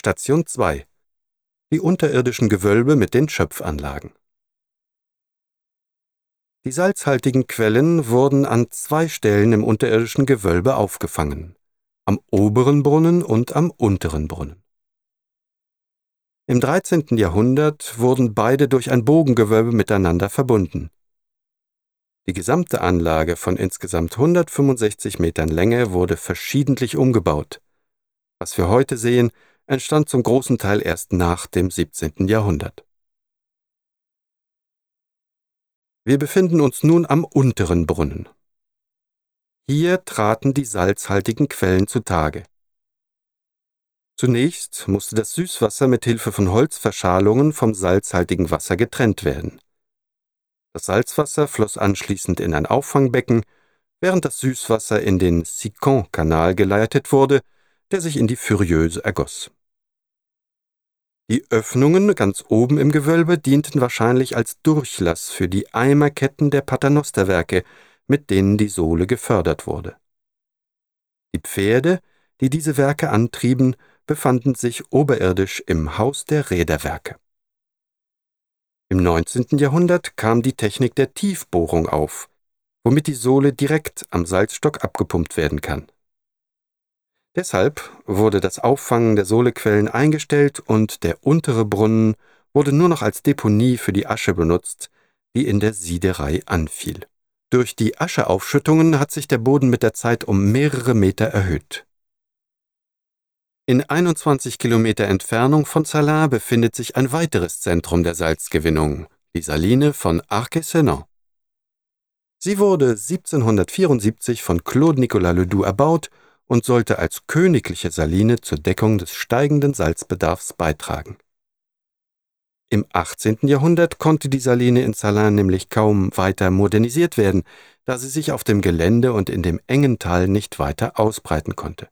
Station 2 Die unterirdischen Gewölbe mit den Schöpfanlagen Die salzhaltigen Quellen wurden an zwei Stellen im unterirdischen Gewölbe aufgefangen, am oberen Brunnen und am unteren Brunnen. Im 13. Jahrhundert wurden beide durch ein Bogengewölbe miteinander verbunden. Die gesamte Anlage von insgesamt 165 Metern Länge wurde verschiedentlich umgebaut. Was wir heute sehen, entstand zum großen Teil erst nach dem 17. Jahrhundert. Wir befinden uns nun am unteren Brunnen. Hier traten die salzhaltigen Quellen zutage. Zunächst musste das Süßwasser mit Hilfe von Holzverschalungen vom salzhaltigen Wasser getrennt werden. Das Salzwasser floss anschließend in ein Auffangbecken, während das Süßwasser in den Sicon-Kanal geleitet wurde, der sich in die Furieuse ergoss. Die Öffnungen ganz oben im Gewölbe dienten wahrscheinlich als Durchlass für die Eimerketten der Paternosterwerke, mit denen die Sohle gefördert wurde. Die Pferde, die diese Werke antrieben, befanden sich oberirdisch im Haus der Räderwerke. Im 19. Jahrhundert kam die Technik der Tiefbohrung auf, womit die Sohle direkt am Salzstock abgepumpt werden kann. Deshalb wurde das Auffangen der Sohlequellen eingestellt und der untere Brunnen wurde nur noch als Deponie für die Asche benutzt, die in der Siederei anfiel. Durch die Ascheaufschüttungen hat sich der Boden mit der Zeit um mehrere Meter erhöht. In 21 Kilometer Entfernung von Salins befindet sich ein weiteres Zentrum der Salzgewinnung, die Saline von Arc-et-Senans. Sie wurde 1774 von Claude Nicolas Ledoux erbaut und sollte als königliche Saline zur Deckung des steigenden Salzbedarfs beitragen. Im 18. Jahrhundert konnte die Saline in Salins nämlich kaum weiter modernisiert werden, da sie sich auf dem Gelände und in dem engen Tal nicht weiter ausbreiten konnte.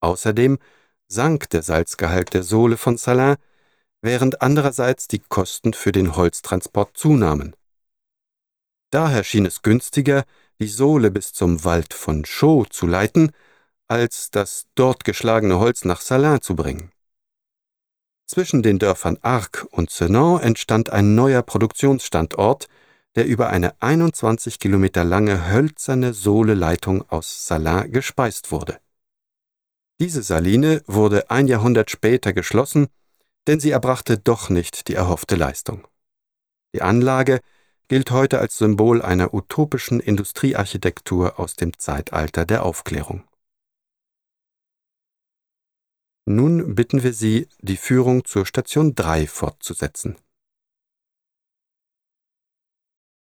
Außerdem sank der Salzgehalt der Sohle von Salins, während andererseits die Kosten für den Holztransport zunahmen. Daher schien es günstiger, die Sohle bis zum Wald von Chaux zu leiten, als das dort geschlagene Holz nach Salins zu bringen. Zwischen den Dörfern Arc und Senan entstand ein neuer Produktionsstandort, der über eine 21 Kilometer lange hölzerne Sohleleitung aus Salins gespeist wurde. Diese Saline wurde ein Jahrhundert später geschlossen, denn sie erbrachte doch nicht die erhoffte Leistung. Die Anlage gilt heute als Symbol einer utopischen Industriearchitektur aus dem Zeitalter der Aufklärung. Nun bitten wir Sie, die Führung zur Station 3 fortzusetzen.